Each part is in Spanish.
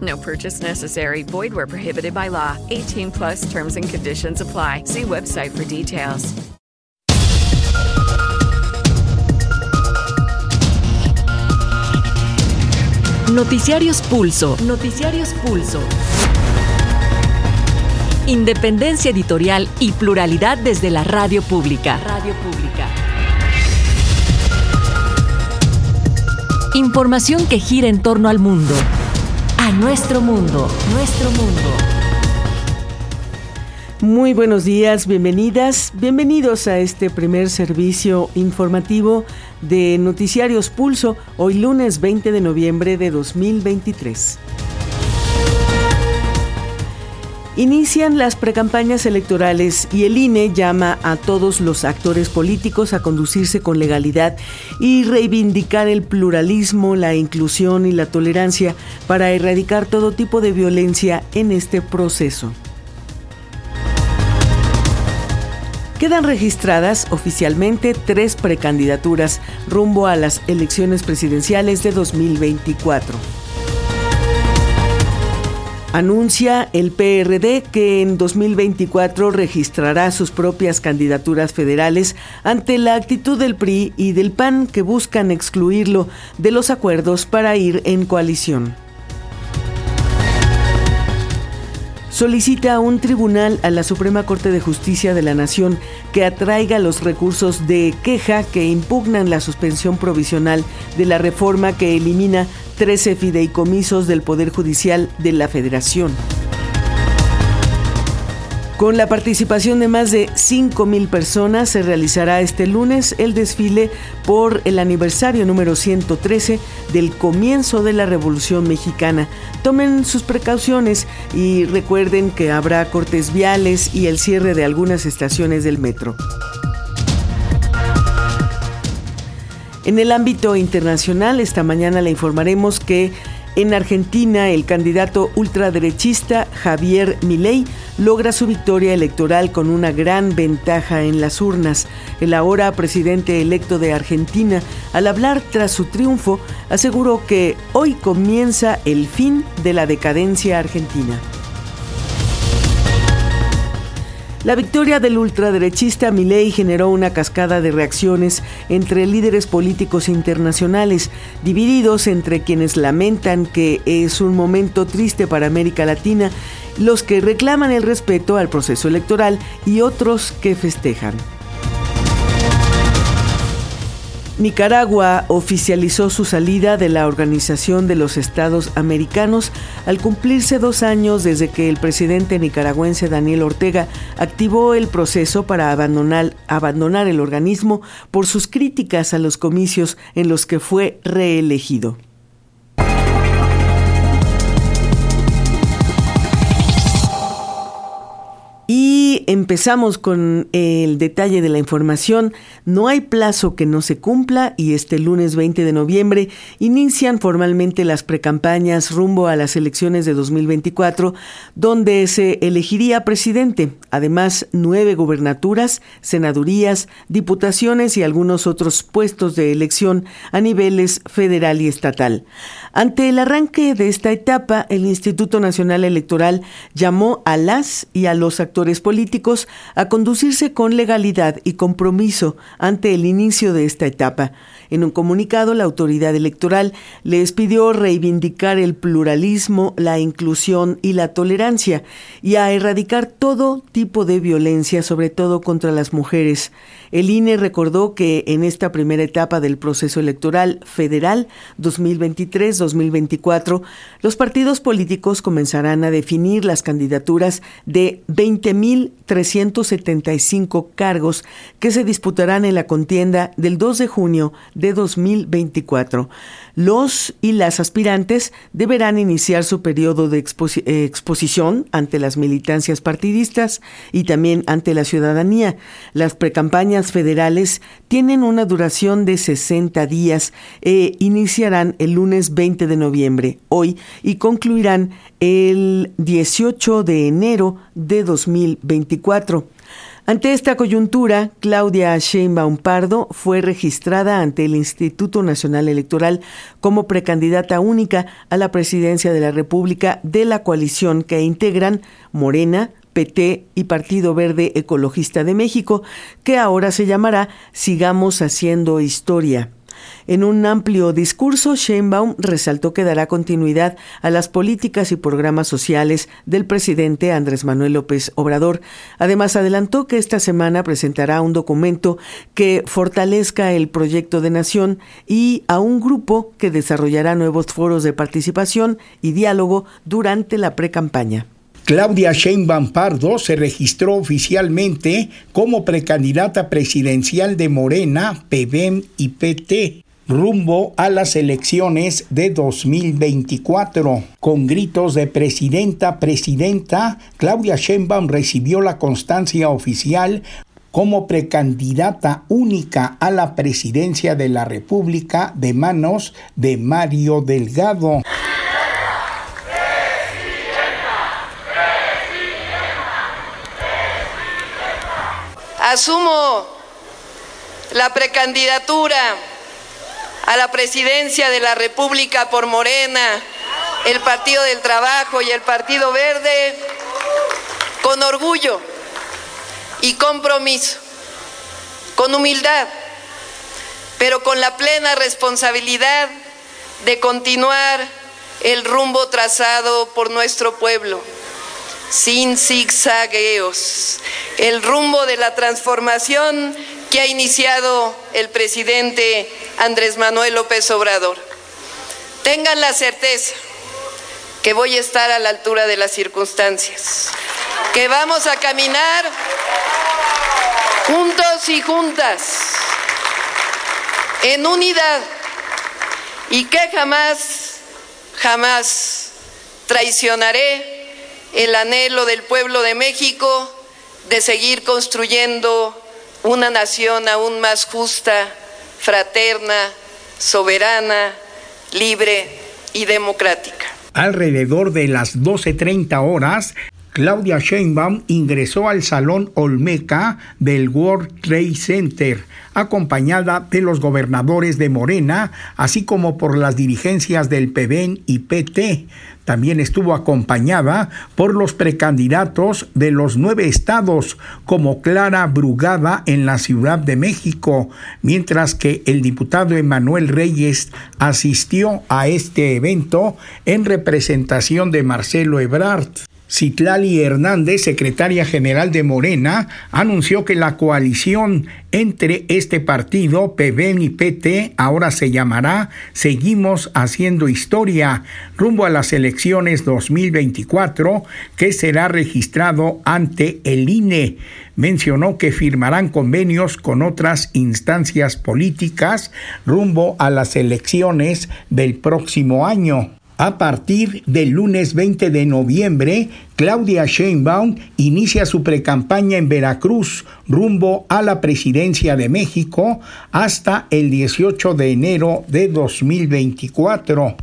No purchase necessary. Void where prohibited by law. 18 plus terms and conditions apply. See website for details. Noticiarios Pulso. Noticiarios Pulso. Independencia editorial y pluralidad desde la radio pública. Radio pública. Información que gira en torno al mundo. A nuestro mundo. Nuestro mundo. Muy buenos días, bienvenidas, bienvenidos a este primer servicio informativo de Noticiarios Pulso, hoy lunes 20 de noviembre de 2023. Inician las precampañas electorales y el INE llama a todos los actores políticos a conducirse con legalidad y reivindicar el pluralismo, la inclusión y la tolerancia para erradicar todo tipo de violencia en este proceso. Quedan registradas oficialmente tres precandidaturas rumbo a las elecciones presidenciales de 2024. Anuncia el PRD que en 2024 registrará sus propias candidaturas federales ante la actitud del PRI y del PAN que buscan excluirlo de los acuerdos para ir en coalición. solicita a un tribunal a la Suprema Corte de Justicia de la Nación que atraiga los recursos de queja que impugnan la suspensión provisional de la reforma que elimina 13 fideicomisos del Poder Judicial de la Federación. Con la participación de más de 5.000 personas se realizará este lunes el desfile por el aniversario número 113 del comienzo de la Revolución Mexicana. Tomen sus precauciones y recuerden que habrá cortes viales y el cierre de algunas estaciones del metro. En el ámbito internacional, esta mañana le informaremos que en Argentina, el candidato ultraderechista Javier Milei logra su victoria electoral con una gran ventaja en las urnas. El ahora presidente electo de Argentina, al hablar tras su triunfo, aseguró que hoy comienza el fin de la decadencia argentina. La victoria del ultraderechista Milei generó una cascada de reacciones entre líderes políticos internacionales, divididos entre quienes lamentan que es un momento triste para América Latina, los que reclaman el respeto al proceso electoral y otros que festejan. Nicaragua oficializó su salida de la Organización de los Estados Americanos al cumplirse dos años desde que el presidente nicaragüense Daniel Ortega activó el proceso para abandonar, el organismo por sus críticas a los comicios en los que fue reelegido. Empezamos con el detalle de la información. No hay plazo que no se cumpla y este lunes 20 de noviembre inician formalmente las precampañas rumbo a las elecciones de 2024, donde se elegiría presidente. Además, nueve gubernaturas, senadurías, diputaciones y algunos otros puestos de elección a niveles federal y estatal. Ante el arranque de esta etapa, el Instituto Nacional Electoral llamó a las y a los actores políticos a conducirse con legalidad y compromiso ante el inicio de esta etapa. En un comunicado, la autoridad electoral les pidió reivindicar el pluralismo, la inclusión y la tolerancia y a erradicar todo tipo de violencia, sobre todo contra las mujeres. El INE recordó que en esta primera etapa del proceso electoral federal 2023-2024, los partidos políticos comenzarán a definir las candidaturas de 20.375 cargos que se disputarán en la contienda del 2 de junio de 2024. Los y las aspirantes deberán iniciar su periodo de exposición ante las militancias partidistas y también ante la ciudadanía. Las precampañas federales tienen una duración de 60 días e iniciarán el lunes 20 de noviembre, hoy, y concluirán el 18 de enero de 2024. Ante esta coyuntura, Claudia Sheinbaum Pardo fue registrada ante el Instituto Nacional Electoral como precandidata única a la presidencia de la República de la coalición que integran Morena, PT y Partido Verde Ecologista de México, que ahora se llamará Sigamos Haciendo Historia. En un amplio discurso, Sheinbaum resaltó que dará continuidad a las políticas y programas sociales del presidente Andrés Manuel López Obrador. Además, adelantó que esta semana presentará un documento que fortalezca el proyecto de nación y a un grupo que desarrollará nuevos foros de participación y diálogo durante la precampaña. Claudia Sheinbaum Pardo se registró oficialmente como precandidata presidencial de Morena, PBM y PT rumbo a las elecciones de 2024. Con gritos de presidenta, presidenta, Claudia Sheinbaum recibió la constancia oficial como precandidata única a la presidencia de la República de manos de Mario Delgado. Asumo la precandidatura a la presidencia de la República por Morena, el Partido del Trabajo y el Partido Verde con orgullo y compromiso, con humildad, pero con la plena responsabilidad de continuar el rumbo trazado por nuestro pueblo, sin zigzagueos, el rumbo de la transformación que ha iniciado el presidente Andrés Manuel López Obrador. Tengan la certeza que voy a estar a la altura de las circunstancias, que vamos a caminar juntos y juntas, en unidad, y que jamás, jamás traicionaré el anhelo del pueblo de México de seguir construyendo una nación aún más justa, fraterna, soberana, libre y democrática. Alrededor de las 12.30 horas, Claudia Sheinbaum ingresó al Salón Olmeca del World Trade Center, acompañada de los gobernadores de Morena, así como por las dirigencias del PBN y PT. También estuvo acompañada por los precandidatos de los nueve estados, como Clara Brugada en la Ciudad de México, mientras que el diputado Emanuel Reyes asistió a este evento en representación de Marcelo Ebrard. Citlali Hernández, secretaria general de Morena, anunció que la coalición entre este partido, PBN y PT, ahora se llamará Seguimos Haciendo Historia, rumbo a las elecciones 2024, que será registrado ante el INE. Mencionó que firmarán convenios con otras instancias políticas rumbo a las elecciones del próximo año. A partir del lunes 20 de noviembre, Claudia Sheinbaum inicia su precampaña en Veracruz rumbo a la presidencia de México hasta el 18 de enero de 2024.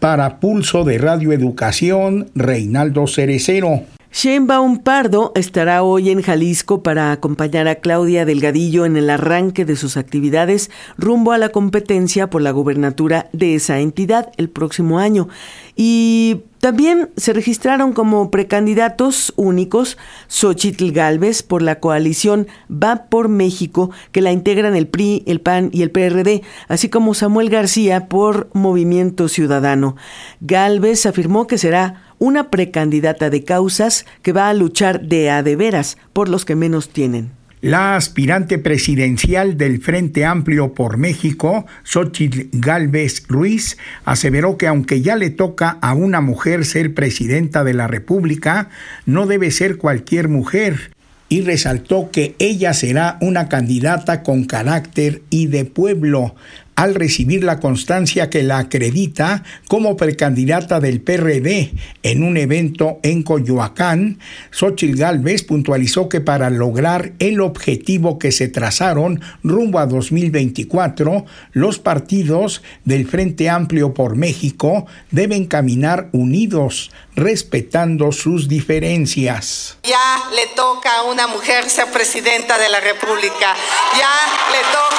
Para Pulso de Radio Educación, Reinaldo Cerecero. Sheinbaum Pardo estará hoy en Jalisco para acompañar a Claudia Delgadillo en el arranque de sus actividades rumbo a la competencia por la gobernatura de esa entidad el próximo año. Y también se registraron como precandidatos únicos Xochitl Galvez por la coalición Va por México, que la integran el PRI, el PAN y el PRD, así como Samuel García por Movimiento Ciudadano. Galvez afirmó que será una precandidata de causas que va a luchar de a de veras por los que menos tienen. La aspirante presidencial del Frente Amplio por México, Xochitl Galvez Ruiz, aseveró que aunque ya le toca a una mujer ser presidenta de la República, no debe ser cualquier mujer, y resaltó que ella será una candidata con carácter y de pueblo al recibir la constancia que la acredita como precandidata del PRD en un evento en Coyoacán, Xochitl Gálvez puntualizó que para lograr el objetivo que se trazaron rumbo a 2024, los partidos del Frente Amplio por México deben caminar unidos, respetando sus diferencias. Ya le toca a una mujer ser presidenta de la República, ya le toca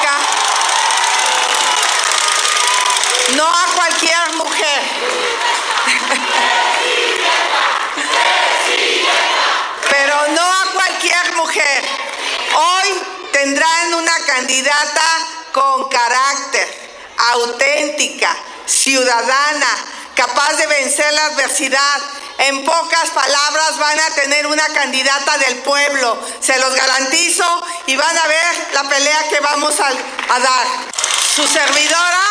no a cualquier Pero no a cualquier mujer. Hoy tendrán una candidata con carácter, auténtica, ciudadana, capaz de vencer la adversidad. En pocas palabras van a tener una candidata del pueblo, se los garantizo, y van a ver la pelea que vamos a, a dar. Su servidora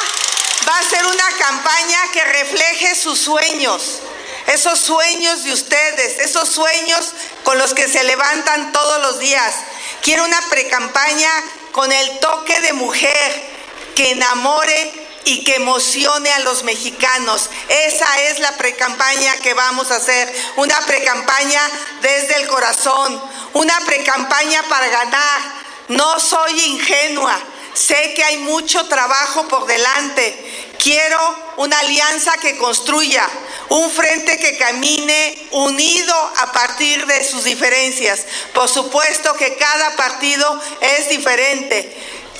va a ser una campaña que refleje sus sueños, esos sueños de ustedes, esos sueños con los que se levantan todos los días. Quiero una precampaña con el toque de mujer que enamore y que emocione a los mexicanos. Esa es la precampaña que vamos a hacer, una precampaña desde el corazón, una precampaña para ganar. No soy ingenua, sé que hay mucho trabajo por delante, Quiero una alianza que construya, un frente que camine unido a partir de sus diferencias. Por supuesto que cada partido es diferente.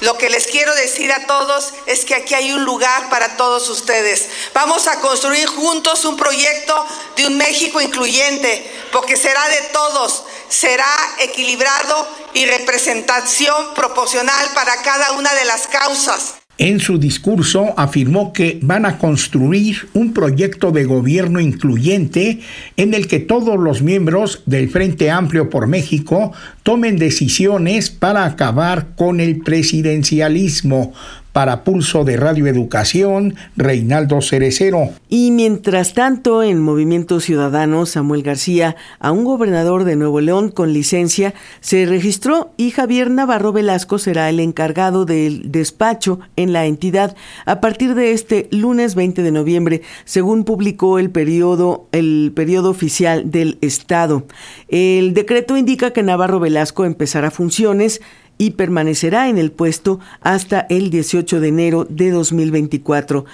Lo que les quiero decir a todos es que aquí hay un lugar para todos ustedes. Vamos a construir juntos un proyecto de un México incluyente, porque será de todos, será equilibrado y representación proporcional para cada una de las causas. En su discurso afirmó que van a construir un proyecto de gobierno incluyente en el que todos los miembros del Frente Amplio por México tomen decisiones para acabar con el presidencialismo, para Pulso de Radio Educación, Reinaldo Cerecero. Y mientras tanto, en Movimiento Ciudadano, Samuel García, a un gobernador de Nuevo León con licencia, se registró y Javier Navarro Velasco será el encargado del despacho en la entidad a partir de este lunes 20 de noviembre, según publicó el periodo, el periodo oficial del Estado. El decreto indica que Navarro Velasco empezará funciones y permanecerá en el puesto hasta el 18 de enero de 2024.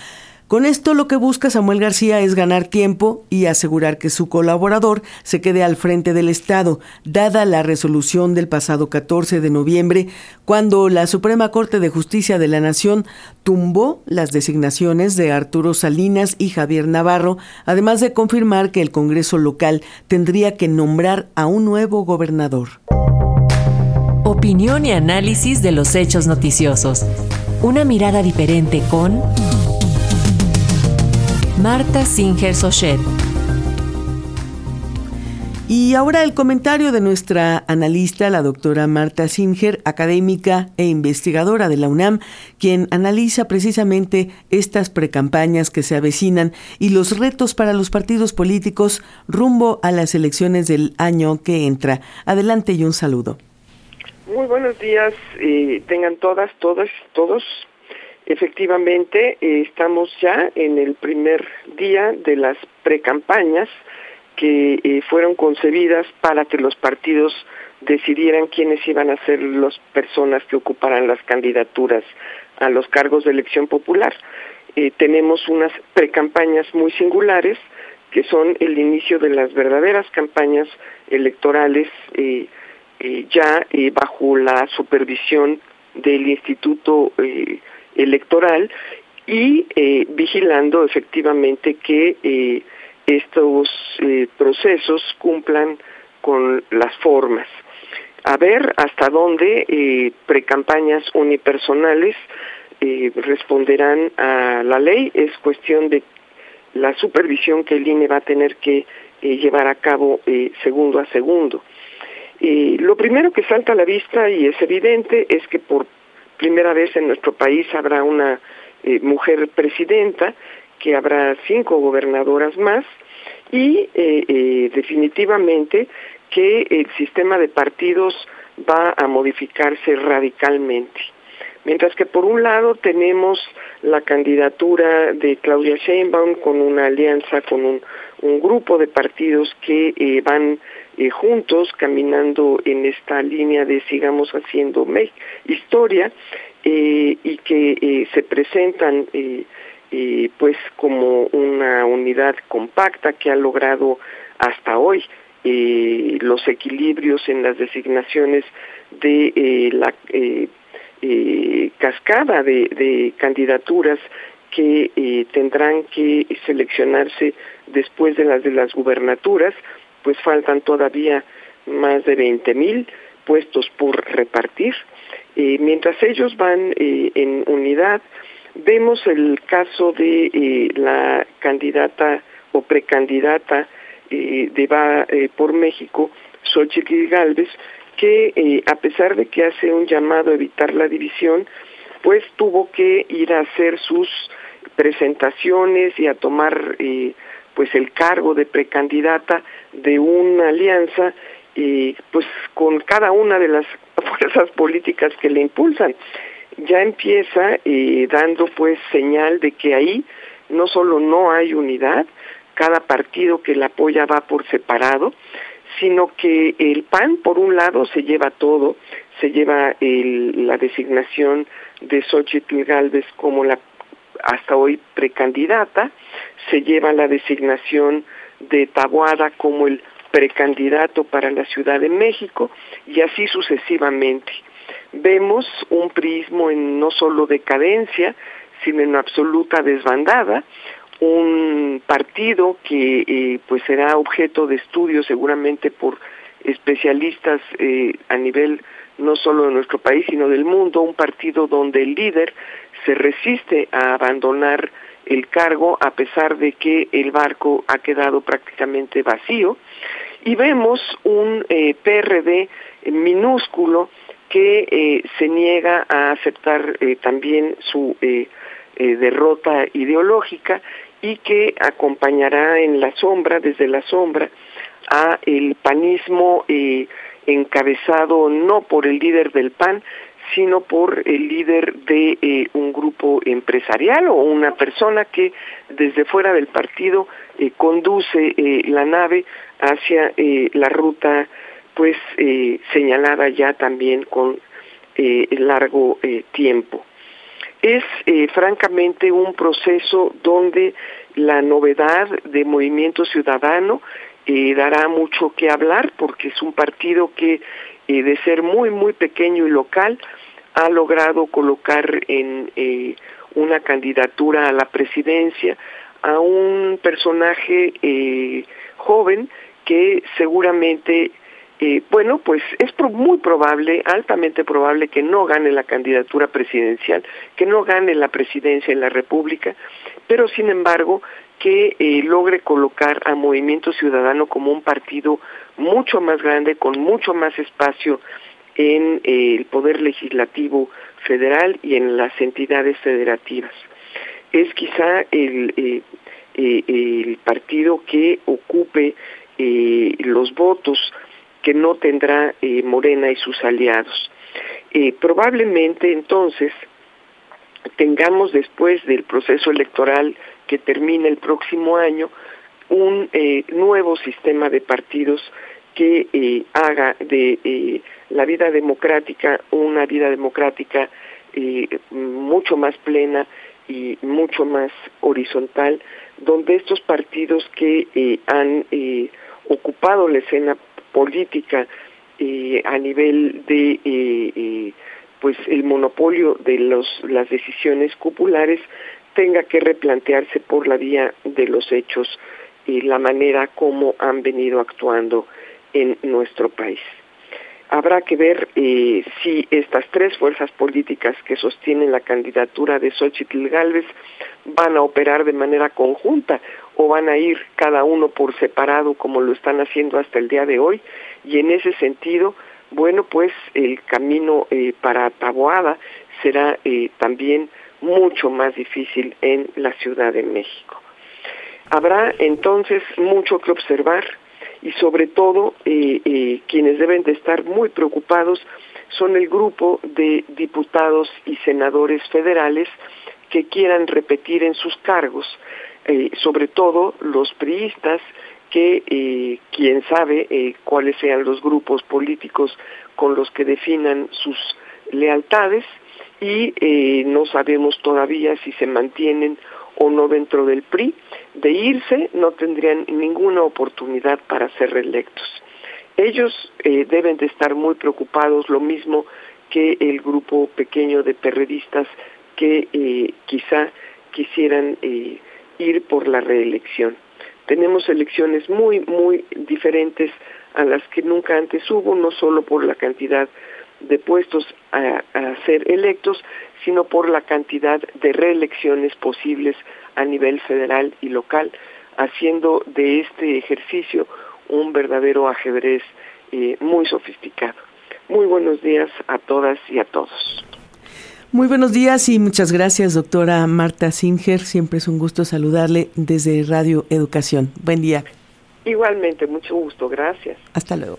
Con esto lo que busca Samuel García es ganar tiempo y asegurar que su colaborador se quede al frente del Estado, dada la resolución del pasado 14 de noviembre, cuando la Suprema Corte de Justicia de la Nación tumbó las designaciones de Arturo Salinas y Javier Navarro, además de confirmar que el Congreso local tendría que nombrar a un nuevo gobernador. Opinión y análisis de los hechos noticiosos. Una mirada diferente con Marta Singer Sochet. Y ahora el comentario de nuestra analista, la doctora Marta Singer, académica e investigadora de la UNAM, quien analiza precisamente estas precampañas que se avecinan y los retos para los partidos políticos rumbo a las elecciones del año que entra. Adelante y un saludo. Muy buenos días, eh, tengan todas, todas, todos. Efectivamente, eh, estamos ya en el primer día de las precampañas que eh, fueron concebidas para que los partidos decidieran quiénes iban a ser las personas que ocuparan las candidaturas a los cargos de elección popular. tenemos unas precampañas muy singulares que son el inicio de las verdaderas campañas electorales ya bajo la supervisión del Instituto Electoral y vigilando efectivamente que estos procesos cumplan con las formas a ver hasta dónde eh, precampañas unipersonales eh, responderán a la ley. Es cuestión de la supervisión que el INE va a tener que eh, llevar a cabo eh, segundo a segundo. Lo primero que salta a la vista y es evidente es que por primera vez en nuestro país habrá una mujer presidenta, que habrá cinco gobernadoras más y definitivamente que el sistema de partidos va a modificarse radicalmente. Mientras que por un lado tenemos la candidatura de Claudia Sheinbaum con una alianza con un, grupo de partidos que eh, van eh, juntos caminando en esta línea de sigamos haciendo historia eh, y que se presentan pues como una unidad compacta que ha logrado hasta hoy eh, los equilibrios en las designaciones de eh, la eh, eh, cascada de, candidaturas que eh, tendrán que seleccionarse después de las de las gubernaturas, pues faltan todavía más de 20 mil puestos por repartir. mientras ellos van en unidad, vemos el caso de la candidata o precandidata eh, de Va eh, por México, Xochitl Galvez, que eh, a pesar de que hace un llamado a evitar la división, pues tuvo que ir a hacer sus presentaciones y a tomar eh, pues el cargo de precandidata de una alianza eh, pues con cada una de las fuerzas políticas que le impulsan. Ya empieza eh, dando pues señal de que ahí no solo no hay unidad, cada partido que la apoya va por separado, sino que el PAN, por un lado, se lleva todo, se lleva el, la designación de Xochitl Galvez como la hasta hoy precandidata, se lleva la designación de Tabuada como el precandidato para la Ciudad de México y así sucesivamente. Vemos un prismo en no solo decadencia, sino en absoluta desbandada, un partido que eh, pues será objeto de estudio seguramente por especialistas eh, a nivel no solo de nuestro país sino del mundo, un partido donde el líder se resiste a abandonar el cargo a pesar de que el barco ha quedado prácticamente vacío. Y vemos un eh, PRD minúsculo que eh, se niega a aceptar eh, también su derrota ideológica y que acompañará en la sombra, desde la sombra, a el panismo encabezado no por el líder del PAN, sino por el líder de eh, un grupo empresarial o una persona que desde fuera del partido eh, conduce eh, la nave hacia la ruta pues señalada ya también con largo tiempo. Es francamente un proceso donde la novedad de Movimiento Ciudadano dará mucho que hablar porque es un partido que eh, de ser muy muy pequeño y local ha logrado colocar en eh, una candidatura a la presidencia a un personaje eh, joven que seguramente bueno, pues es muy probable, altamente probable que no gane la candidatura presidencial, que no gane la presidencia en la República, pero sin embargo que logre colocar a Movimiento Ciudadano como un partido mucho más grande, con mucho más espacio en eh, el poder legislativo federal y en las entidades federativas. Es quizá el, eh, eh, el partido que ocupe los votos que no tendrá Morena y sus aliados. Probablemente entonces tengamos después del proceso electoral que termina el próximo año un nuevo sistema de partidos que eh, haga de eh, la vida democrática una vida democrática eh, mucho más plena y mucho más horizontal, donde estos partidos que han ocupado la escena política a nivel de pues el monopolio de los, las decisiones cupulares tenga que replantearse por la vía de los hechos y la manera como han venido actuando en nuestro país. Habrá que ver eh, si estas tres fuerzas políticas que sostienen la candidatura de Xochitl Galvez van a operar de manera conjunta o van a ir cada uno por separado como lo están haciendo hasta el día de hoy y en ese sentido, bueno, pues el camino eh, para Taboada será eh, también mucho más difícil en la Ciudad de México. Habrá entonces mucho que observar y sobre todo eh, eh, quienes deben de estar muy preocupados son el grupo de diputados y senadores federales que quieran repetir en sus cargos, eh, sobre todo los priistas que quién sabe cuáles sean los grupos políticos con los que definan sus lealtades y no sabemos todavía si se mantienen o no dentro del PRI, de irse no tendrían ninguna oportunidad para ser reelectos. Ellos eh, deben de estar muy preocupados, lo mismo que el grupo pequeño de perredistas que eh, quizá quisieran eh, ir por la reelección. Tenemos elecciones muy, muy diferentes a las que nunca antes hubo, no solo por la cantidad de puestos a, ser electos, sino por la cantidad de reelecciones posibles a nivel federal y local, haciendo de este ejercicio un verdadero ajedrez eh, muy sofisticado. Muy buenos días a todas y a todos. Muy buenos días y muchas gracias, doctora Marta Singer. Siempre es un gusto saludarle desde Radio Educación. Buen día. Igualmente, mucho gusto. Gracias. Hasta luego.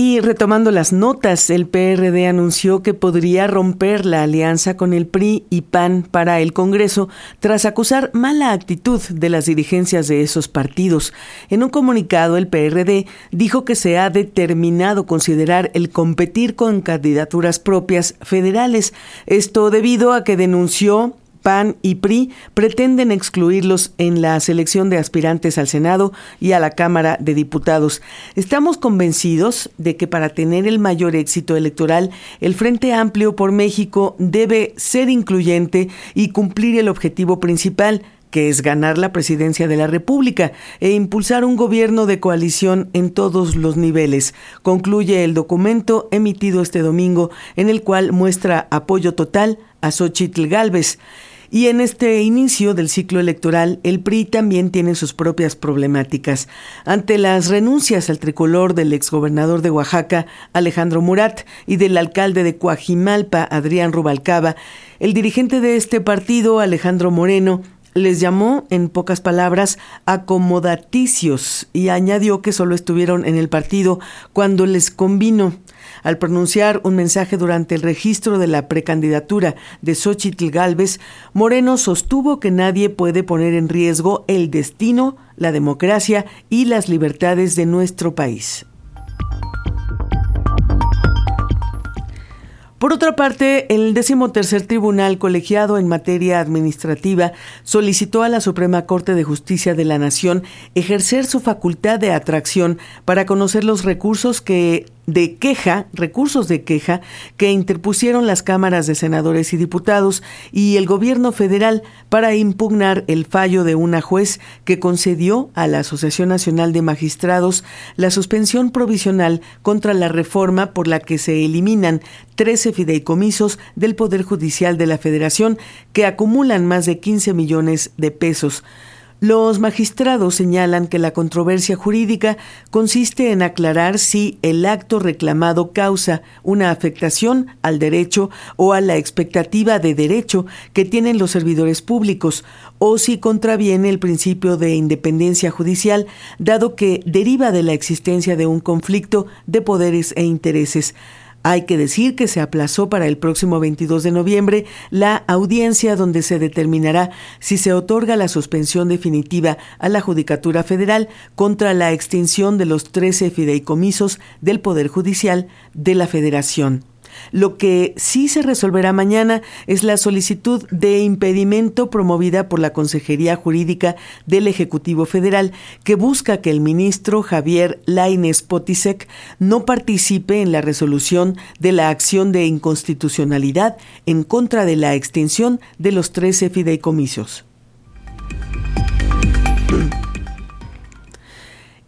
Y retomando las notas, el PRD anunció que podría romper la alianza con el PRI y PAN para el Congreso tras acusar mala actitud de las dirigencias de esos partidos. En un comunicado, el PRD dijo que se ha determinado considerar el competir con candidaturas propias federales. Esto debido a que denunció PAN y PRI pretenden excluirlos en la selección de aspirantes al Senado y a la Cámara de Diputados. Estamos convencidos de que para tener el mayor éxito electoral, el Frente Amplio por México debe ser incluyente y cumplir el objetivo principal, que es ganar la presidencia de la República e impulsar un gobierno de coalición en todos los niveles, concluye el documento emitido este domingo en el cual muestra apoyo total a Xochitl Galvez. Y en este inicio del ciclo electoral, el PRI también tiene sus propias problemáticas. Ante las renuncias al tricolor del exgobernador de Oaxaca, Alejandro Murat, y del alcalde de Coajimalpa, Adrián Rubalcaba, el dirigente de este partido, Alejandro Moreno, les llamó, en pocas palabras, acomodaticios y añadió que solo estuvieron en el partido cuando les convino. Al pronunciar un mensaje durante el registro de la precandidatura de Xochitl Galvez, Moreno sostuvo que nadie puede poner en riesgo el destino, la democracia y las libertades de nuestro país. Por otra parte, el decimotercer tribunal colegiado en materia administrativa solicitó a la Suprema Corte de Justicia de la Nación ejercer su facultad de atracción para conocer los recursos que de queja, recursos de queja que interpusieron las cámaras de senadores y diputados y el gobierno federal para impugnar el fallo de una juez que concedió a la Asociación Nacional de Magistrados la suspensión provisional contra la reforma por la que se eliminan 13 fideicomisos del Poder Judicial de la Federación que acumulan más de 15 millones de pesos. Los magistrados señalan que la controversia jurídica consiste en aclarar si el acto reclamado causa una afectación al derecho o a la expectativa de derecho que tienen los servidores públicos o si contraviene el principio de independencia judicial, dado que deriva de la existencia de un conflicto de poderes e intereses. Hay que decir que se aplazó para el próximo 22 de noviembre la audiencia donde se determinará si se otorga la suspensión definitiva a la Judicatura Federal contra la extinción de los 13 fideicomisos del Poder Judicial de la Federación. Lo que sí se resolverá mañana es la solicitud de impedimento promovida por la Consejería Jurídica del Ejecutivo Federal, que busca que el ministro Javier Laines Potisek no participe en la resolución de la acción de inconstitucionalidad en contra de la extinción de los 13 fideicomisos.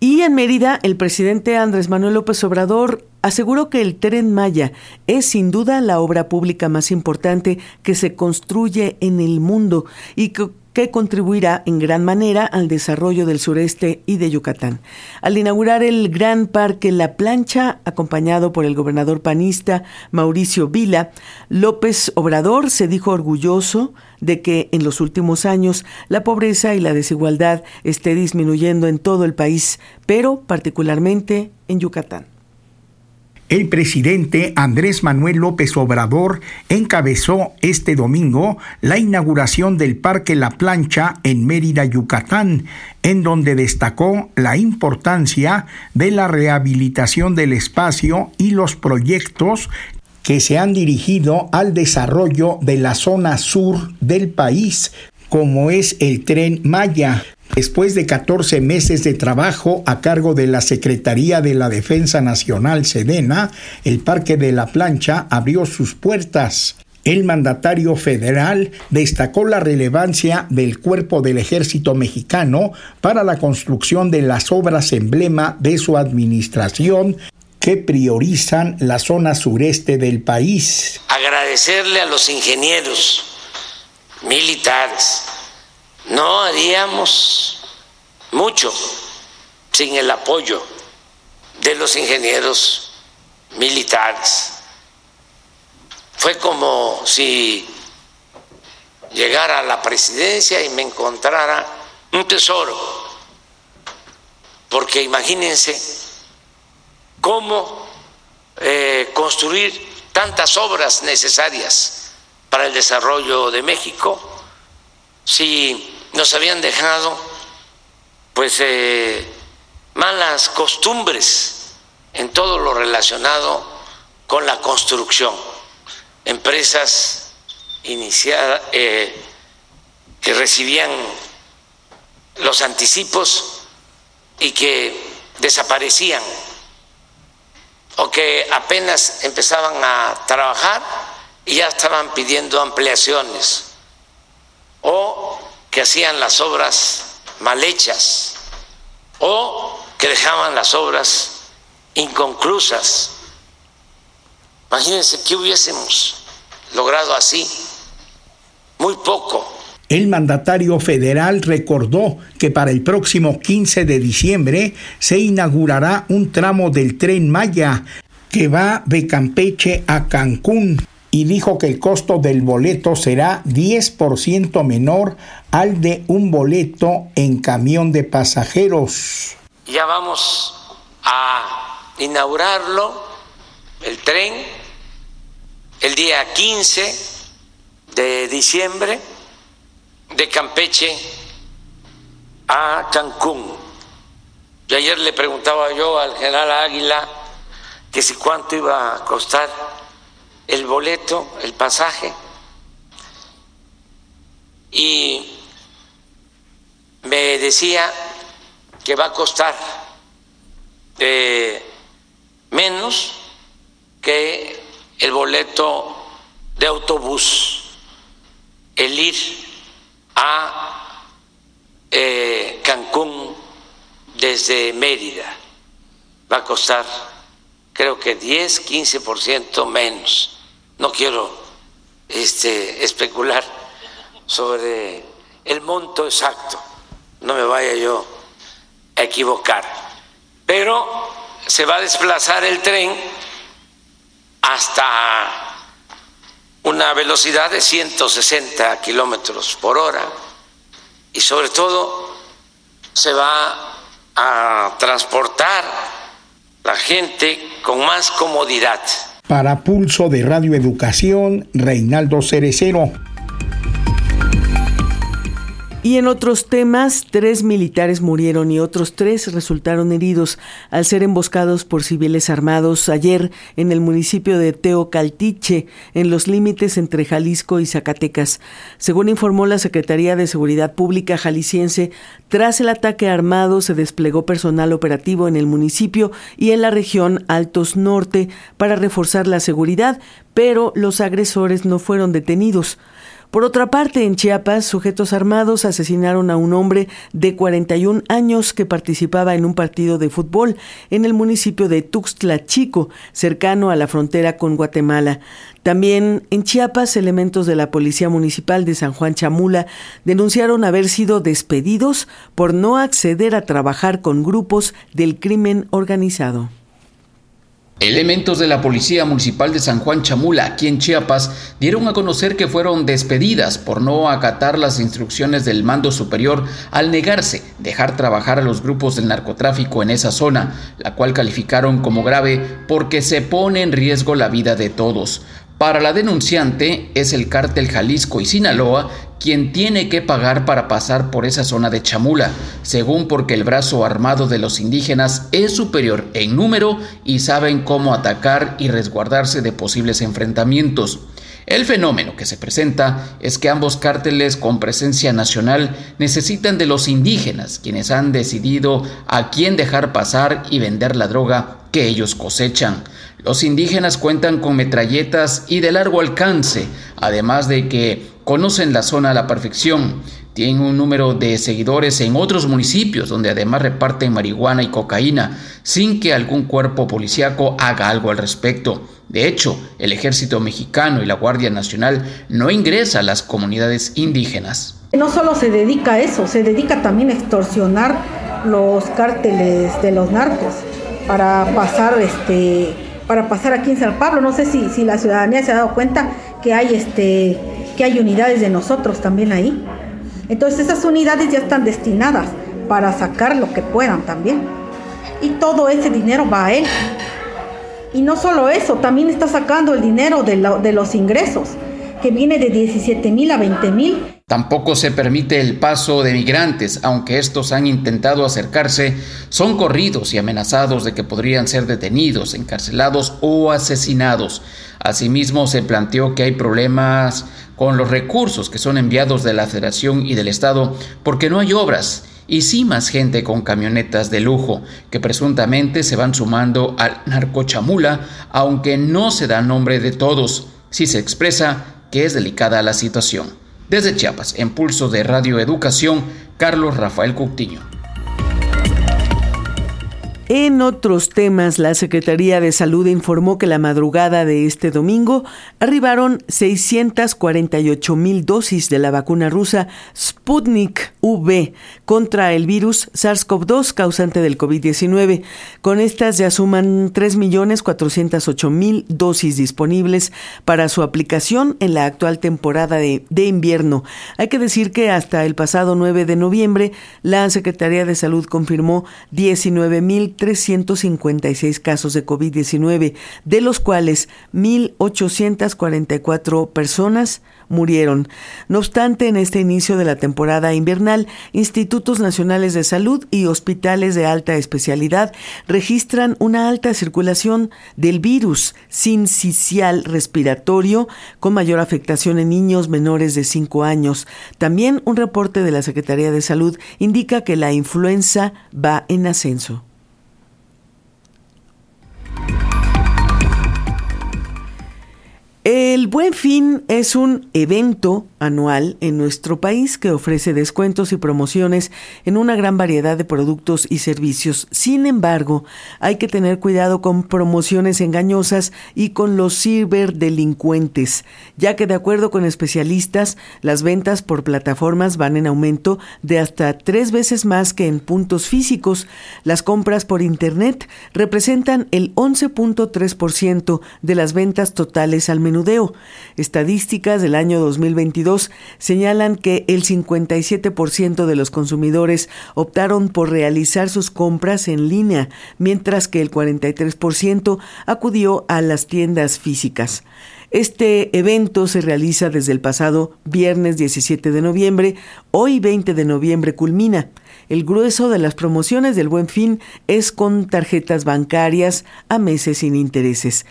Y en Mérida, el presidente Andrés Manuel López Obrador aseguró que el tren Maya es sin duda la obra pública más importante que se construye en el mundo y que que contribuirá en gran manera al desarrollo del sureste y de Yucatán. Al inaugurar el Gran Parque La Plancha, acompañado por el gobernador panista Mauricio Vila, López Obrador se dijo orgulloso de que en los últimos años la pobreza y la desigualdad esté disminuyendo en todo el país, pero particularmente en Yucatán el presidente Andrés Manuel López Obrador encabezó este domingo la inauguración del Parque La Plancha en Mérida, Yucatán, en donde destacó la importancia de la rehabilitación del espacio y los proyectos que se han dirigido al desarrollo de la zona sur del país, como es el tren Maya, Después de 14 meses de trabajo a cargo de la Secretaría de la Defensa Nacional Sedena, el Parque de la Plancha abrió sus puertas. El mandatario federal destacó la relevancia del cuerpo del ejército mexicano para la construcción de las obras emblema de su administración que priorizan la zona sureste del país. Agradecerle a los ingenieros militares no haríamos mucho sin el apoyo de los ingenieros militares. Fue como si llegara a la presidencia y me encontrara un tesoro, porque imagínense cómo eh, construir tantas obras necesarias para el desarrollo de México si nos habían dejado pues eh, malas costumbres en todo lo relacionado con la construcción, empresas iniciadas eh, que recibían los anticipos y que desaparecían o que apenas empezaban a trabajar y ya estaban pidiendo ampliaciones o que hacían las obras mal hechas o que dejaban las obras inconclusas. Imagínense que hubiésemos logrado así. Muy poco. El mandatario federal recordó que para el próximo 15 de diciembre se inaugurará un tramo del tren Maya que va de Campeche a Cancún y dijo que el costo del boleto será 10% menor al de un boleto en camión de pasajeros. Ya vamos a inaugurarlo, el tren, el día 15 de diciembre, de Campeche a Cancún. Y ayer le preguntaba yo al general Águila que si cuánto iba a costar el boleto, el pasaje, y me decía que va a costar eh, menos que el boleto de autobús, el ir a eh, Cancún desde Mérida va a costar creo que 10, 15% menos. No quiero este, especular sobre el monto exacto, no me vaya yo a equivocar, pero se va a desplazar el tren hasta una velocidad de 160 kilómetros por hora y sobre todo se va a transportar la gente con más comodidad. Para Pulso de Radio Educación, Reinaldo Cerecero. Y en otros temas, tres militares murieron y otros tres resultaron heridos al ser emboscados por civiles armados ayer en el municipio de Teocaltiche, en los límites entre Jalisco y Zacatecas. Según informó la Secretaría de Seguridad Pública jalisciense, tras el ataque armado se desplegó personal operativo en el municipio y en la región Altos Norte para reforzar la seguridad, pero los agresores no fueron detenidos. Por otra parte, en Chiapas, sujetos armados asesinaron a un hombre de 41 años que participaba en un partido de fútbol en el municipio de Tuxtla Chico, cercano a la frontera con Guatemala. También en Chiapas, elementos de la Policía Municipal de San Juan Chamula denunciaron haber sido despedidos por no acceder a trabajar con grupos del crimen organizado. Elementos de la Policía Municipal de San Juan Chamula, aquí en Chiapas, dieron a conocer que fueron despedidas por no acatar las instrucciones del mando superior al negarse dejar trabajar a los grupos del narcotráfico en esa zona, la cual calificaron como grave porque se pone en riesgo la vida de todos. Para la denunciante es el cártel Jalisco y Sinaloa quien tiene que pagar para pasar por esa zona de Chamula, según porque el brazo armado de los indígenas es superior en número y saben cómo atacar y resguardarse de posibles enfrentamientos. El fenómeno que se presenta es que ambos cárteles con presencia nacional necesitan de los indígenas, quienes han decidido a quién dejar pasar y vender la droga que ellos cosechan. Los indígenas cuentan con metralletas y de largo alcance, además de que conocen la zona a la perfección. Tienen un número de seguidores en otros municipios donde además reparten marihuana y cocaína sin que algún cuerpo policíaco haga algo al respecto. De hecho, el ejército mexicano y la Guardia Nacional no ingresa a las comunidades indígenas. No solo se dedica a eso, se dedica también a extorsionar los cárteles de los narcos para pasar este para pasar aquí en San Pablo. No sé si, si la ciudadanía se ha dado cuenta que hay este que hay unidades de nosotros también ahí. Entonces esas unidades ya están destinadas para sacar lo que puedan también. Y todo ese dinero va a él. Y no solo eso, también está sacando el dinero de, de los ingresos, que viene de 17 mil a 20 mil Tampoco se permite el paso de migrantes, aunque estos han intentado acercarse, son corridos y amenazados de que podrían ser detenidos, encarcelados o asesinados. Asimismo, se planteó que hay problemas con los recursos que son enviados de la Federación y del Estado porque no hay obras y sí más gente con camionetas de lujo que presuntamente se van sumando al narcochamula, aunque no se da nombre de todos, si se expresa que es delicada la situación. Desde Chiapas, en pulso de Radio Educación, Carlos Rafael Coutinho. En otros temas, la Secretaría de Salud informó que la madrugada de este domingo arribaron 648 mil dosis de la vacuna rusa Sputnik V contra el virus SARS-CoV-2 causante del COVID-19. Con estas ya suman 3.408.000 dosis disponibles para su aplicación en la actual temporada de, invierno. Hay que decir que hasta el pasado 9 de noviembre, la Secretaría de Salud confirmó 19.000 356 casos de COVID-19, de los cuales 1.844 personas murieron. No obstante, en este inicio de la temporada invernal, institutos nacionales de salud y hospitales de alta especialidad registran una alta circulación del virus sincicial respiratorio con mayor afectación en niños menores de 5 años. También un reporte de la Secretaría de Salud indica que la influenza va en ascenso. Thank you. El Buen Fin es un evento anual en nuestro país que ofrece descuentos y promociones en una gran variedad de productos y servicios. Sin embargo, hay que tener cuidado con promociones engañosas y con los ciberdelincuentes, ya que de acuerdo con especialistas, las ventas por plataformas van en aumento de hasta tres veces más que en puntos físicos. Las compras por Internet representan el 11.3% de las ventas totales al Estadísticas del año 2022 señalan que el 57% de los consumidores optaron por realizar sus compras en línea, mientras que el 43% acudió a las tiendas físicas. Este evento se realiza desde el pasado viernes 17 de noviembre, hoy 20 de noviembre culmina. El grueso de las promociones del Buen Fin es con tarjetas bancarias a meses sin intereses.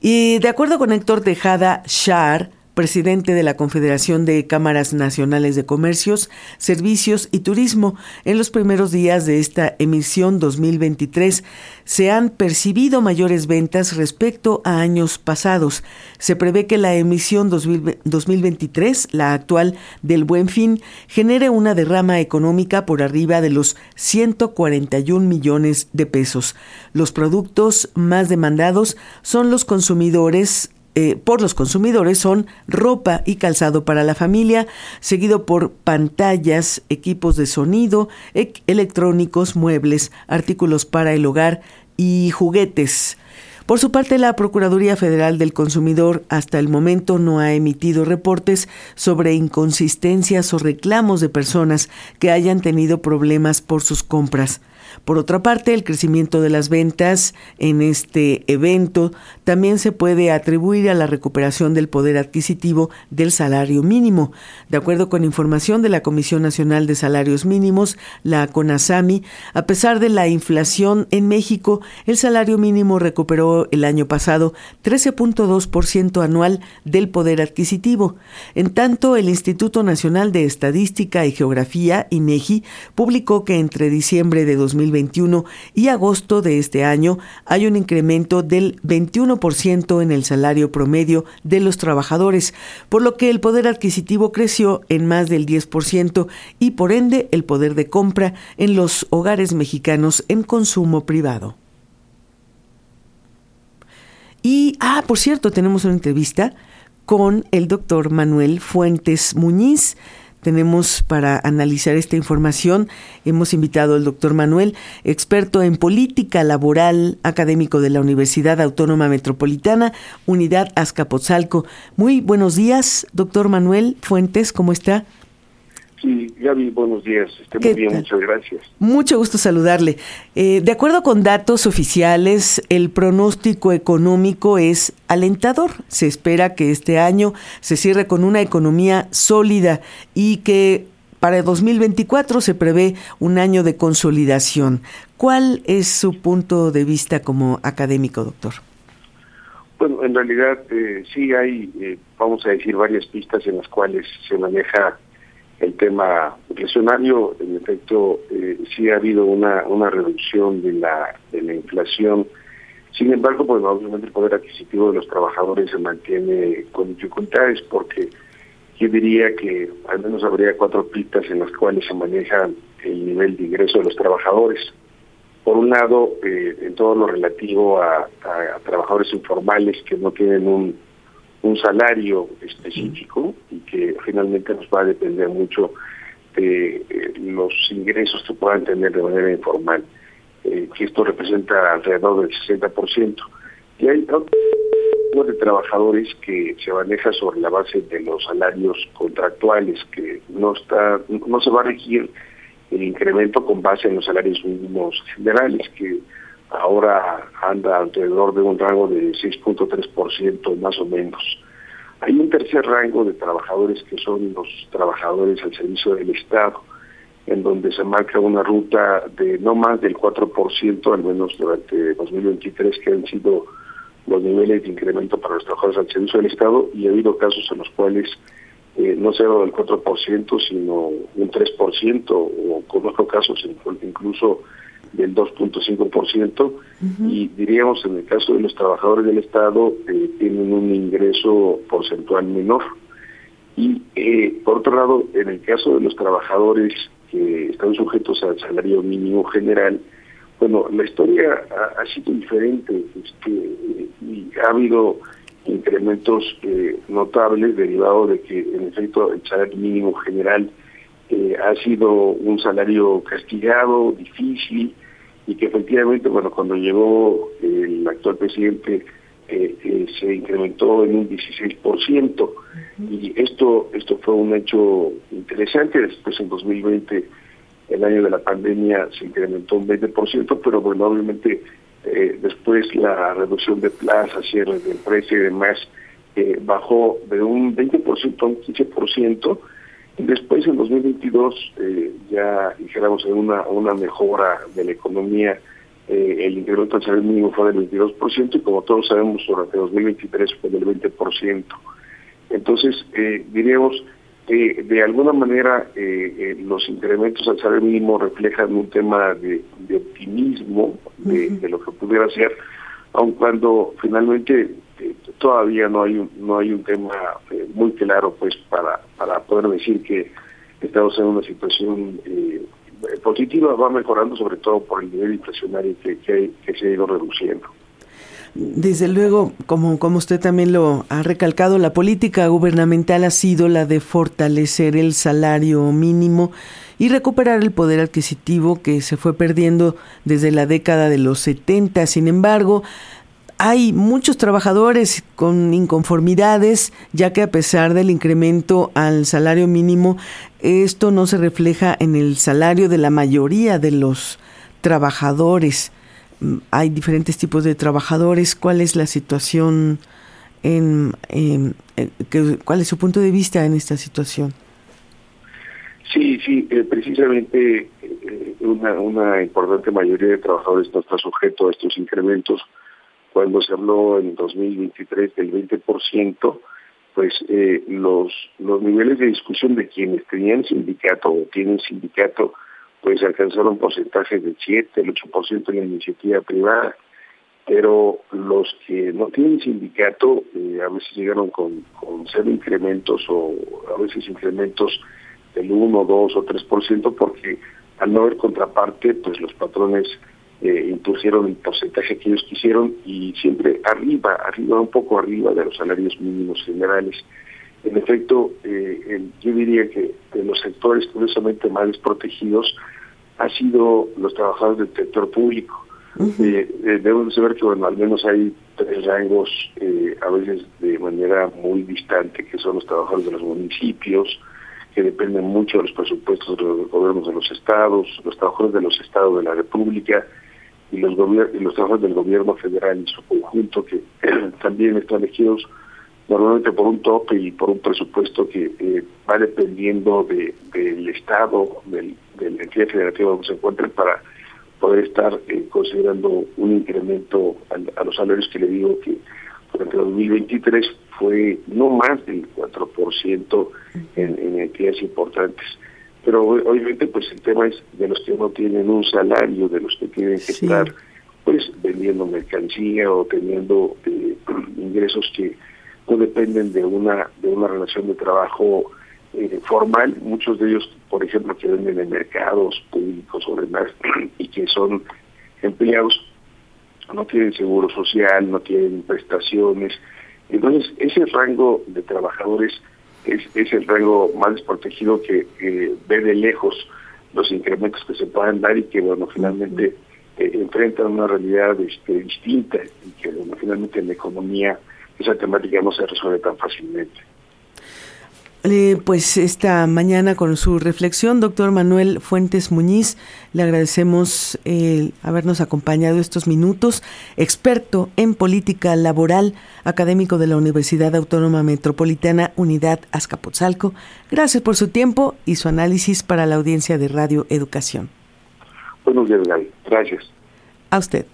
Y de acuerdo con Héctor Tejada Shar, presidente de la Confederación de Cámaras Nacionales de Comercios, Servicios y Turismo, en los primeros días de esta emisión 2023 se han percibido mayores ventas respecto a años pasados. Se prevé que la emisión 2023, la actual del Buen Fin, genere una derrama económica por arriba de los 141 millones de pesos. Los productos más demandados son los consumidores eh, por los consumidores son ropa y calzado para la familia, seguido por pantallas, equipos de sonido, electrónicos, muebles, artículos para el hogar y juguetes. Por su parte, la Procuraduría Federal del Consumidor hasta el momento no ha emitido reportes sobre inconsistencias o reclamos de personas que hayan tenido problemas por sus compras. Por otra parte, el crecimiento de las ventas en este evento también se puede atribuir a la recuperación del poder adquisitivo del salario mínimo. De acuerdo con información de la Comisión Nacional de Salarios Mínimos, la CONASAMI, a pesar de la inflación en México, el salario mínimo recuperó el año pasado 13.2% anual del poder adquisitivo. En tanto, el Instituto Nacional de Estadística y Geografía, INEGI, publicó que entre diciembre de 2020 2021 y agosto de este año hay un incremento del 21% en el salario promedio de los trabajadores, por lo que el poder adquisitivo creció en más del 10% y por ende el poder de compra en los hogares mexicanos en consumo privado. Y, ah, por cierto, tenemos una entrevista con el doctor Manuel Fuentes Muñiz, tenemos para analizar esta información. Hemos invitado al doctor Manuel, experto en política laboral, académico de la Universidad Autónoma Metropolitana, Unidad Azcapotzalco. Muy buenos días, doctor Manuel Fuentes, ¿cómo está? Sí, Gaby, buenos días. Esté muy bien, muchas gracias. Mucho gusto saludarle. Eh, de acuerdo con datos oficiales, el pronóstico económico es alentador. Se espera que este año se cierre con una economía sólida y que para 2024 se prevé un año de consolidación. ¿Cuál es su punto de vista como académico, doctor? Bueno, en realidad eh, sí hay, eh, vamos a decir, varias pistas en las cuales se maneja el tema inflacionario, en efecto, eh, sí ha habido una, una reducción de la, de la inflación. Sin embargo, pues obviamente el poder adquisitivo de los trabajadores se mantiene con dificultades porque yo diría que al menos habría cuatro pistas en las cuales se maneja el nivel de ingreso de los trabajadores. Por un lado, eh, en todo lo relativo a trabajadores informales que no tienen un un salario específico y que finalmente nos va a depender mucho de eh, los ingresos que puedan tener de manera informal, eh, que esto representa alrededor del 60%. Y hay otro de trabajadores que se maneja sobre la base de los salarios contractuales, que no está no se va a regir el incremento con base en los salarios mínimos generales, que ahora anda alrededor de un rango de 6.3% más o menos. Hay un tercer rango de trabajadores que son los trabajadores al servicio del Estado, en donde se marca una ruta de no más del 4%, al menos durante 2023, que han sido los niveles de incremento para los trabajadores al servicio del Estado, y ha habido casos en los cuales eh, no se ha dado el 4%, sino un 3%, o con otros casos incluso del 2.5% y diríamos en el caso de los trabajadores del Estado eh, tienen un ingreso porcentual menor. Y eh, por otro lado, en el caso de los trabajadores que están sujetos al salario mínimo general, bueno, la historia ha, sido diferente este, y ha habido incrementos eh, notables derivados de que en efecto el salario mínimo general eh, ha sido un salario castigado, difícil, y que efectivamente, bueno, cuando llegó el actual presidente eh, eh, se incrementó en un 16%, y esto, esto fue un hecho interesante, después en 2020, el año de la pandemia, se incrementó un 20%, pero bueno, obviamente después la reducción de plazas, cierres de empresas y demás, bajó de un 20% a un 15%, Después, en 2022, eh, ya dijéramos en una, una mejora de la economía, eh, el incremento del salario mínimo fue del 22% y como todos sabemos, durante 2023 fue del 20%. Entonces, eh, diríamos que de alguna manera los incrementos al salario mínimo reflejan un tema de, optimismo de, de, lo que pudiera ser, aun cuando finalmente todavía no hay un, no hay un tema eh, muy claro pues para, para poder decir que estamos en una situación eh, positiva, va mejorando sobre todo por el nivel inflacionario que, que, se ha ido reduciendo. Desde luego, como, como usted también lo ha recalcado, la política gubernamental ha sido la de fortalecer el salario mínimo y recuperar el poder adquisitivo que se fue perdiendo desde la década de los 70. Sin embargo, hay muchos trabajadores con inconformidades, ya que a pesar del incremento al salario mínimo, esto no se refleja en el salario de la mayoría de los trabajadores. Mm, hay diferentes tipos de trabajadores. ¿Cuál es la situación? En, ¿Cuál es su punto de vista en esta situación? Sí, sí, eh, precisamente eh, una, importante mayoría de trabajadores no está sujeto a estos incrementos. Cuando se habló en 2023 del 20%, pues eh, los, los niveles de discusión de quienes tenían sindicato o tienen sindicato, pues alcanzaron porcentajes del 7, el 8% en la iniciativa privada, pero los que no tienen sindicato a veces llegaron con, con cero incrementos o a veces incrementos del 1, 2 o 3% porque al no haber contraparte, pues los patrones eh, impusieron el porcentaje que ellos quisieron y siempre arriba, arriba, un poco arriba de los salarios mínimos generales. En efecto, eh, yo diría que de los sectores curiosamente más desprotegidos ha sido los trabajadores del sector público. Eh, debemos saber que bueno, al menos hay tres rangos, a veces de manera muy distante, que son los trabajadores de los municipios, que dependen mucho de los presupuestos de los gobiernos de los estados, los trabajadores de los estados de la República, y los, y los trabajos del gobierno federal en su conjunto, que también están elegidos normalmente por un tope y por un presupuesto que eh, va dependiendo de, del Estado, del, de la entidad federativa donde se encuentren, para poder estar eh, considerando un incremento a, los salarios que le digo que durante 2023 fue no más del 4% en, en entidades importantes. Pero obviamente pues el tema es de los que no tienen un salario, de los que tienen que estar pues vendiendo mercancía o teniendo eh, ingresos que no dependen de una de una relación de trabajo eh, formal, muchos de ellos, por ejemplo, que venden en mercados públicos o demás y que son empleados, no tienen seguro social, no tienen prestaciones. Entonces, ese rango de trabajadores es, es el rango más desprotegido que ve de lejos los incrementos que se puedan dar y que, bueno, finalmente eh, enfrentan una realidad este, distinta y que, bueno, finalmente en la economía esa temática no se resuelve tan fácilmente. Eh, pues esta mañana con su reflexión, doctor Manuel Fuentes Muñiz, le agradecemos el habernos acompañado estos minutos, experto en política laboral, académico de la Universidad Autónoma Metropolitana Unidad Azcapotzalco. Gracias por su tiempo y su análisis para la audiencia de Radio Educación. Buenos días, Gracias. A usted.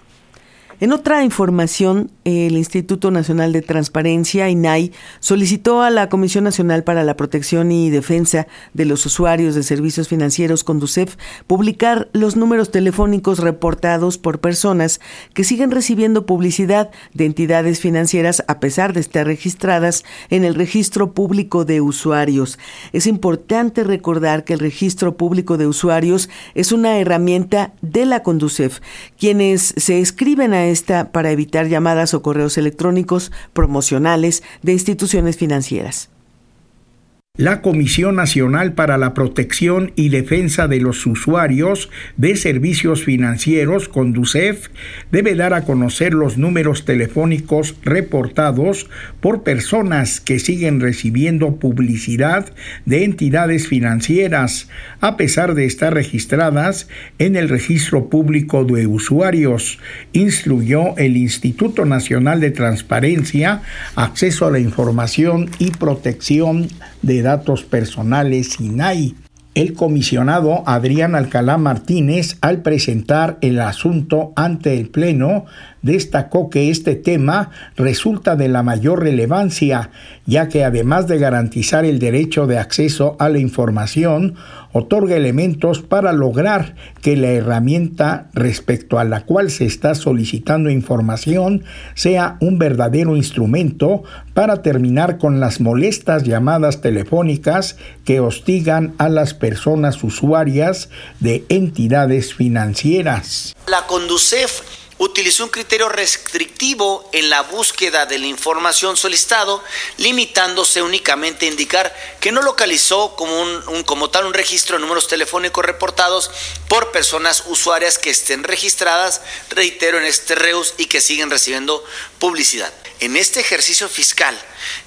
En otra información, el Instituto Nacional de Transparencia, INAI, solicitó a la Comisión Nacional para la Protección y Defensa de los Usuarios de Servicios Financieros, Conducef, publicar los números telefónicos reportados por personas que siguen recibiendo publicidad de entidades financieras a pesar de estar registradas en el Registro Público de Usuarios. Es importante recordar que el Registro Público de Usuarios es una herramienta de la Conducef. Quienes se escriben a esta para evitar llamadas o correos electrónicos promocionales de instituciones financieras. La Comisión Nacional para la Protección y Defensa de los Usuarios de Servicios Financieros, CONDUCEF, debe dar a conocer los números telefónicos reportados por personas que siguen recibiendo publicidad de entidades financieras, a pesar de estar registradas en el Registro Público de Usuarios, instruyó el Instituto Nacional de Transparencia, Acceso a la Información y Protección de Datos Personales INAI. El comisionado Adrián Alcalá Martínez, al presentar el asunto ante el Pleno, destacó que este tema resulta de la mayor relevancia, ya que además de garantizar el derecho de acceso a la información, otorga elementos para lograr que la herramienta respecto a la cual se está solicitando información sea un verdadero instrumento para terminar con las molestas llamadas telefónicas que hostigan a las personas usuarias de entidades financieras. La Conducef utilizó un criterio restrictivo en la búsqueda de la información solicitado, limitándose únicamente a indicar que no localizó como, un, como tal un registro de números telefónicos reportados por personas usuarias que estén registradas, reitero, en este REUS y que siguen recibiendo publicidad. En este ejercicio fiscal,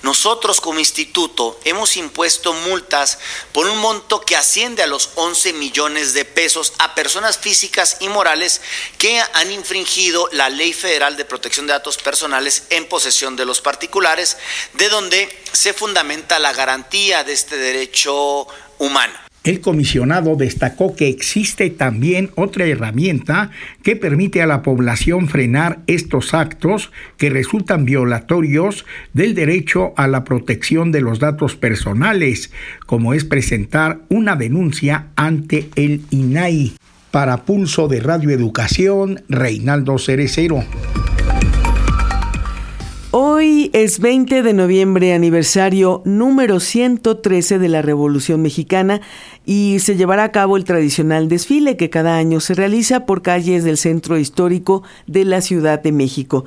nosotros como instituto hemos impuesto multas por un monto que asciende a los 11 millones de pesos a personas físicas y morales que han infringido la Ley Federal de Protección de Datos Personales en posesión de los particulares, de donde se fundamenta la garantía de este derecho humano. El comisionado destacó que existe también otra herramienta que permite a la población frenar estos actos que resultan violatorios del derecho a la protección de los datos personales, como es presentar una denuncia ante el INAI. Para Pulso de Radio Educación, Reinaldo Cerecero. Hoy es 20 de noviembre, aniversario número 113 de la Revolución Mexicana y se llevará a cabo el tradicional desfile que cada año se realiza por calles del centro histórico de la Ciudad de México.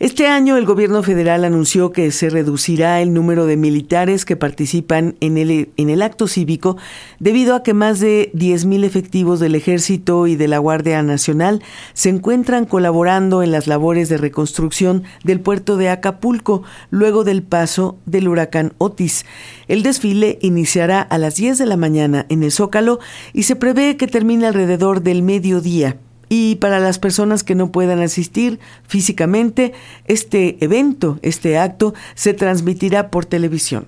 Este año el gobierno federal anunció que se reducirá el número de militares que participan en el, en el acto cívico debido a que más de 10.000 efectivos del ejército y de la Guardia Nacional se encuentran colaborando en las labores de reconstrucción del puerto de Acapulco luego del paso del huracán Otis. El desfile iniciará a las 10 de la mañana en el Zócalo y se prevé que termine alrededor del mediodía. Y para las personas que no puedan asistir físicamente, este evento, este acto, se transmitirá por televisión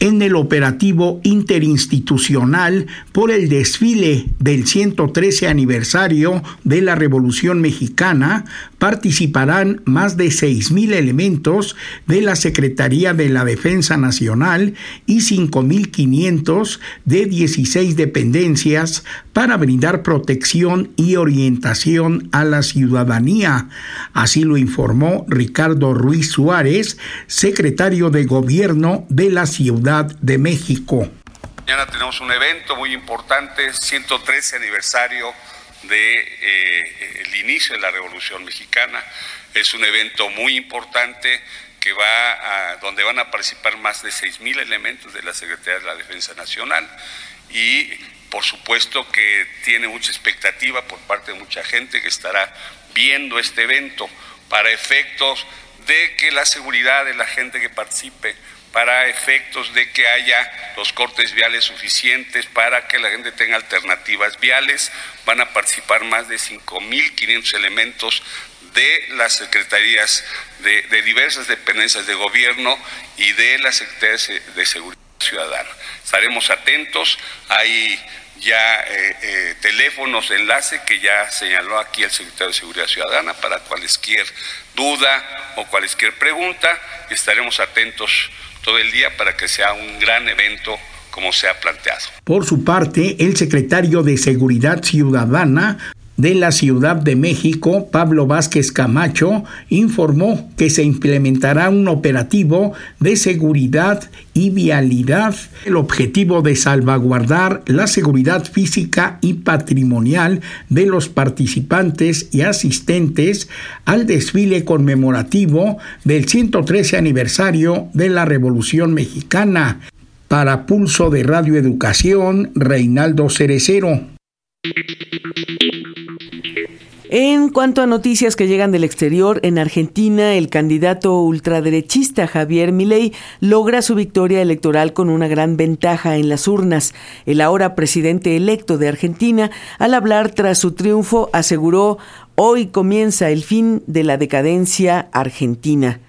en el operativo interinstitucional por el desfile del 113 aniversario de la Revolución Mexicana participarán más de 6.000 elementos de la Secretaría de la Defensa Nacional y 5.500 de 16 dependencias para brindar protección y orientación a la ciudadanía. Así lo informó Ricardo Ruiz Suárez, secretario de Gobierno de la Ciudad de México. Mañana tenemos un evento muy importante, 113 aniversario del de, eh, inicio de la Revolución Mexicana. Es un evento muy importante que va donde van a participar más de 6.000 elementos de la Secretaría de la Defensa Nacional y por supuesto que tiene mucha expectativa por parte de mucha gente que estará viendo este evento para efectos de que la seguridad de la gente que participe para efectos de que haya los cortes viales suficientes para que la gente tenga alternativas viales. Van a participar más de 5.500 elementos de las secretarías de, diversas dependencias de gobierno y de las secretarías de seguridad ciudadana. Estaremos atentos, hay ya eh, eh, teléfonos de enlace que ya señaló aquí el secretario de Seguridad Ciudadana para cualquier duda o cualquier pregunta. Estaremos atentos todo el día para que sea un gran evento como se ha planteado. Por su parte, el secretario de Seguridad Ciudadana de la Ciudad de México, Pablo Vázquez Camacho, informó que se implementará un operativo de seguridad y vialidad, el objetivo de salvaguardar la seguridad física y patrimonial de los participantes y asistentes al desfile conmemorativo del 113 aniversario de la Revolución Mexicana. Para Pulso de Radio Educación, Reinaldo Cerecero. En cuanto a noticias que llegan del exterior, en Argentina el candidato ultraderechista Javier Milei logra su victoria electoral con una gran ventaja en las urnas. El ahora presidente electo de Argentina, al hablar tras su triunfo, aseguró, hoy comienza el fin de la decadencia argentina.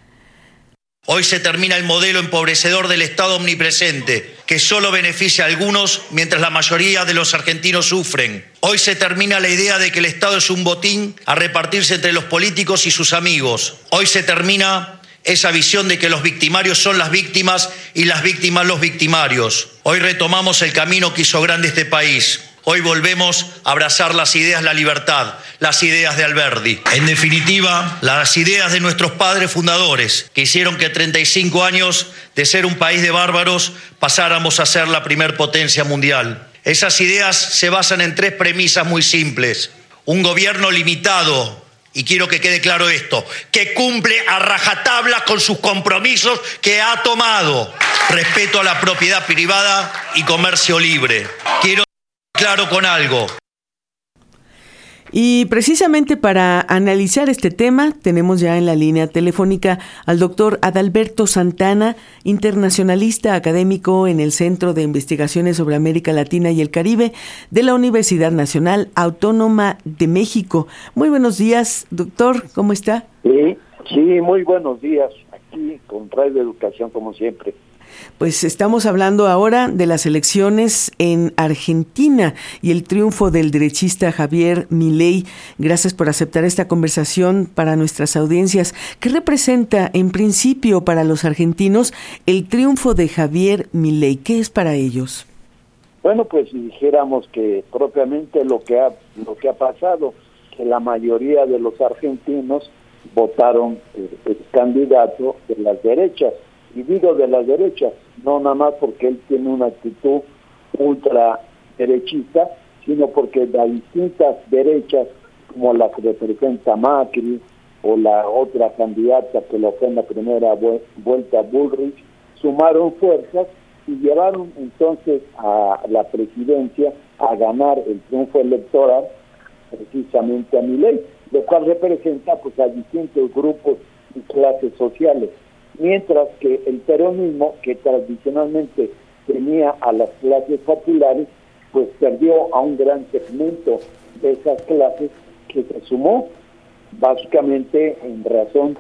Hoy se termina el modelo empobrecedor del Estado omnipresente, que solo beneficia a algunos mientras la mayoría de los argentinos sufren. Hoy se termina la idea de que el Estado es un botín a repartirse entre los políticos y sus amigos. Hoy se termina esa visión de que los victimarios son las víctimas y las víctimas los victimarios. Hoy retomamos el camino que hizo grande este país. Hoy volvemos a abrazar las ideas de la libertad, las ideas de Alberdi. En definitiva, las ideas de nuestros padres fundadores, que hicieron que 35 años de ser un país de bárbaros pasáramos a ser la primer potencia mundial. Esas ideas se basan en tres premisas muy simples. Un gobierno limitado, y quiero que quede claro esto, que cumple a rajatabla con sus compromisos que ha tomado. Respeto a la propiedad privada y comercio libre. Quiero claro con algo. Y precisamente para analizar este tema tenemos ya en la línea telefónica al doctor Adalberto Santana, internacionalista académico en el Centro de Investigaciones sobre América Latina y el Caribe de la Universidad Nacional Autónoma de México. Muy buenos días, doctor, ¿cómo está? Sí, sí, muy buenos días. Aquí con Radio Educación como siempre. Pues estamos hablando ahora de las elecciones en Argentina y el triunfo del derechista Javier Milei. Gracias por aceptar esta conversación para nuestras audiencias. ¿Qué representa en principio para los argentinos el triunfo de Javier Milei? ¿Qué es para ellos? Bueno, pues si dijéramos que propiamente lo que ha lo que ha pasado, que la mayoría de los argentinos votaron el, el candidato de las derechas y digo de la derecha, no nada más porque él tiene una actitud ultra derechista, sino porque las distintas derechas, como la que representa Macri o la otra candidata que lo fue en la primera vuelta, Bullrich, sumaron fuerzas y llevaron entonces a la presidencia a ganar el triunfo electoral precisamente a mi ley, lo cual representa pues a distintos grupos y clases sociales mientras que el peronismo, que tradicionalmente tenía a las clases populares, pues perdió a un gran segmento de esas clases que se sumó básicamente en razón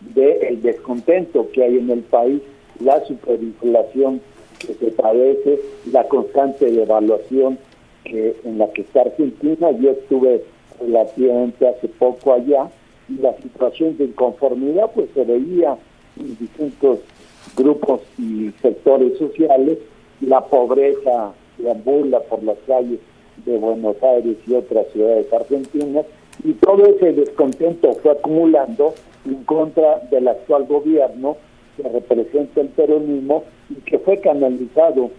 del descontento que hay en el país, la superinflación que se padece, la constante devaluación que en la que está Argentina. Yo estuve relativamente hace poco allá y la situación de inconformidad pues se veía distintos grupos y sectores sociales, la pobreza deambula por las calles de Buenos Aires y otras ciudades argentinas, y todo ese descontento fue acumulando en contra del actual gobierno que representa el peronismo y que fue canalizado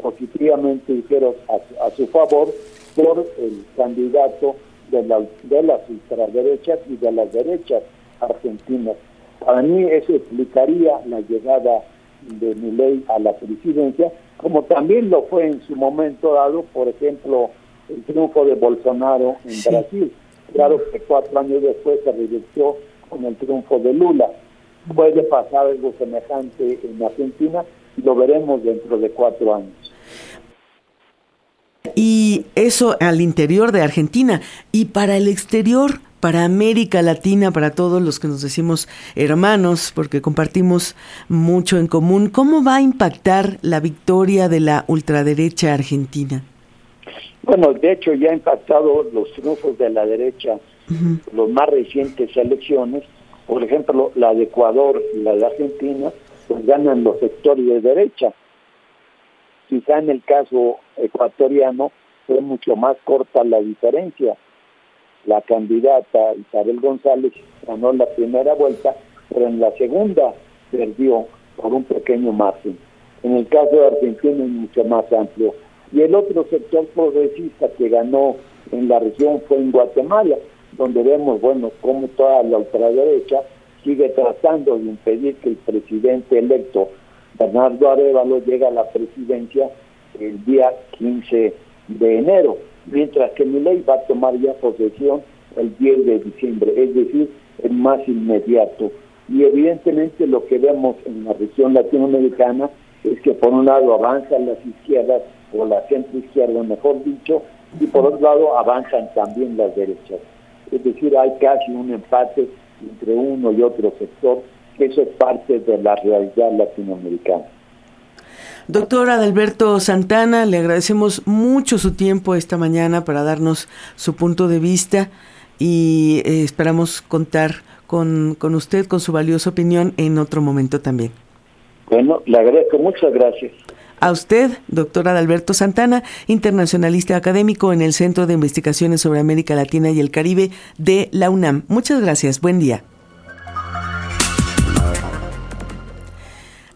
positivamente, dijeron, a, su favor por el candidato de, la, de las ultraderechas y de las derechas argentinas. Para mí eso explicaría la llegada de Milei a la presidencia, como también lo fue en su momento dado, por ejemplo, el triunfo de Bolsonaro en Brasil. Claro que cuatro años después se revirtió con el triunfo de Lula. Puede pasar algo semejante en Argentina y lo veremos dentro de cuatro años. Y eso al interior de Argentina. Y para el exterior, para América Latina, para todos los que nos decimos hermanos, porque compartimos mucho en común, ¿cómo va a impactar la victoria de la ultraderecha argentina? Bueno, de hecho ya ha impactado los triunfos de la derecha, los más recientes elecciones, por ejemplo, la de Ecuador y la de Argentina, pues ganan los sectores de derecha. Quizá en el caso ecuatoriano fue mucho más corta la diferencia. La candidata Isabel González ganó la primera vuelta, pero en la segunda perdió por un pequeño margen. En el caso de Argentina es mucho más amplio. Y el otro sector progresista que ganó en la región fue en Guatemala, donde vemos, bueno, cómo toda la ultraderecha sigue tratando de impedir que el presidente electo Bernardo Arevalo llegue a la presidencia el día 15 de enero, mientras que ley va a tomar ya posesión el 10 de diciembre, es decir, el más inmediato. Y evidentemente lo que vemos en la región latinoamericana es que por un lado avanzan las izquierdas o la centro izquierda, mejor dicho, y por otro lado avanzan también las derechas. Es decir, hay casi un empate entre uno y otro sector, eso es parte de la realidad latinoamericana. Doctor Adalberto Santana, le agradecemos mucho su tiempo esta mañana para darnos su punto de vista y eh, esperamos contar con, con usted, con su valiosa opinión en otro momento también. Bueno, le agradezco, muchas gracias. A usted, doctor Adalberto Santana, internacionalista académico en el Centro de Investigaciones sobre América Latina y el Caribe de la UNAM. Muchas gracias, buen día.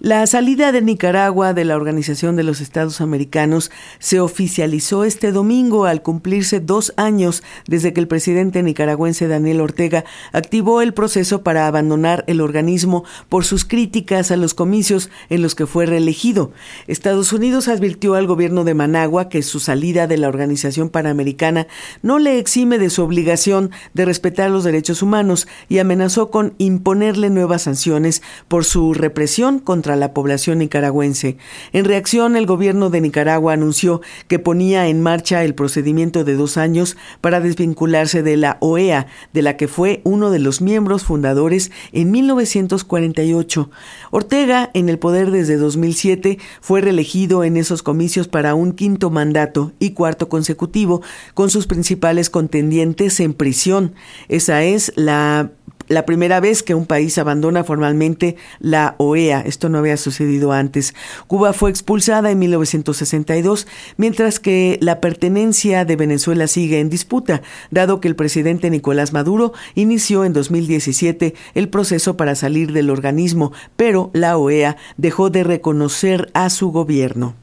La salida de Nicaragua de la Organización de los Estados Americanos se oficializó este domingo al cumplirse dos años desde que el presidente nicaragüense Daniel Ortega activó el proceso para abandonar el organismo por sus críticas a los comicios en los que fue reelegido. Estados Unidos advirtió al gobierno de Managua que su salida de la Organización Panamericana no le exime de su obligación de respetar los derechos humanos y amenazó con imponerle nuevas sanciones por su represión la población nicaragüense. En reacción, el gobierno de Nicaragua anunció que ponía en marcha el procedimiento de dos años para desvincularse de la OEA, de la que fue uno de los miembros fundadores en 1948. Ortega, en el poder desde 2007, fue reelegido en esos comicios para un quinto mandato y cuarto consecutivo, con sus principales contendientes en prisión. Esa es la la primera vez que un país abandona formalmente la OEA. Esto no había sucedido antes. Cuba fue expulsada en 1962, mientras que la pertenencia de Venezuela sigue en disputa, dado que el presidente Nicolás Maduro inició en 2017 el proceso para salir del organismo, pero la OEA dejó de reconocer a su gobierno.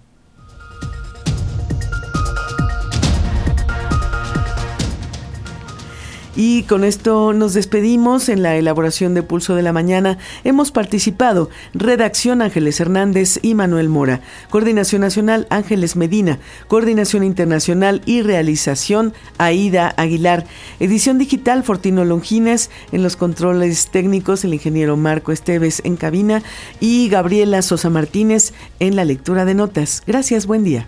Y con esto nos despedimos en la elaboración de Pulso de la Mañana. Hemos participado redacción Ángeles Hernández y Manuel Mora, coordinación nacional Ángeles Medina, coordinación internacional y realización Aida Aguilar, edición digital Fortino Longines, en los controles técnicos el ingeniero Marco Esteves en cabina y Gabriela Sosa Martínez en la lectura de notas. Gracias, buen día.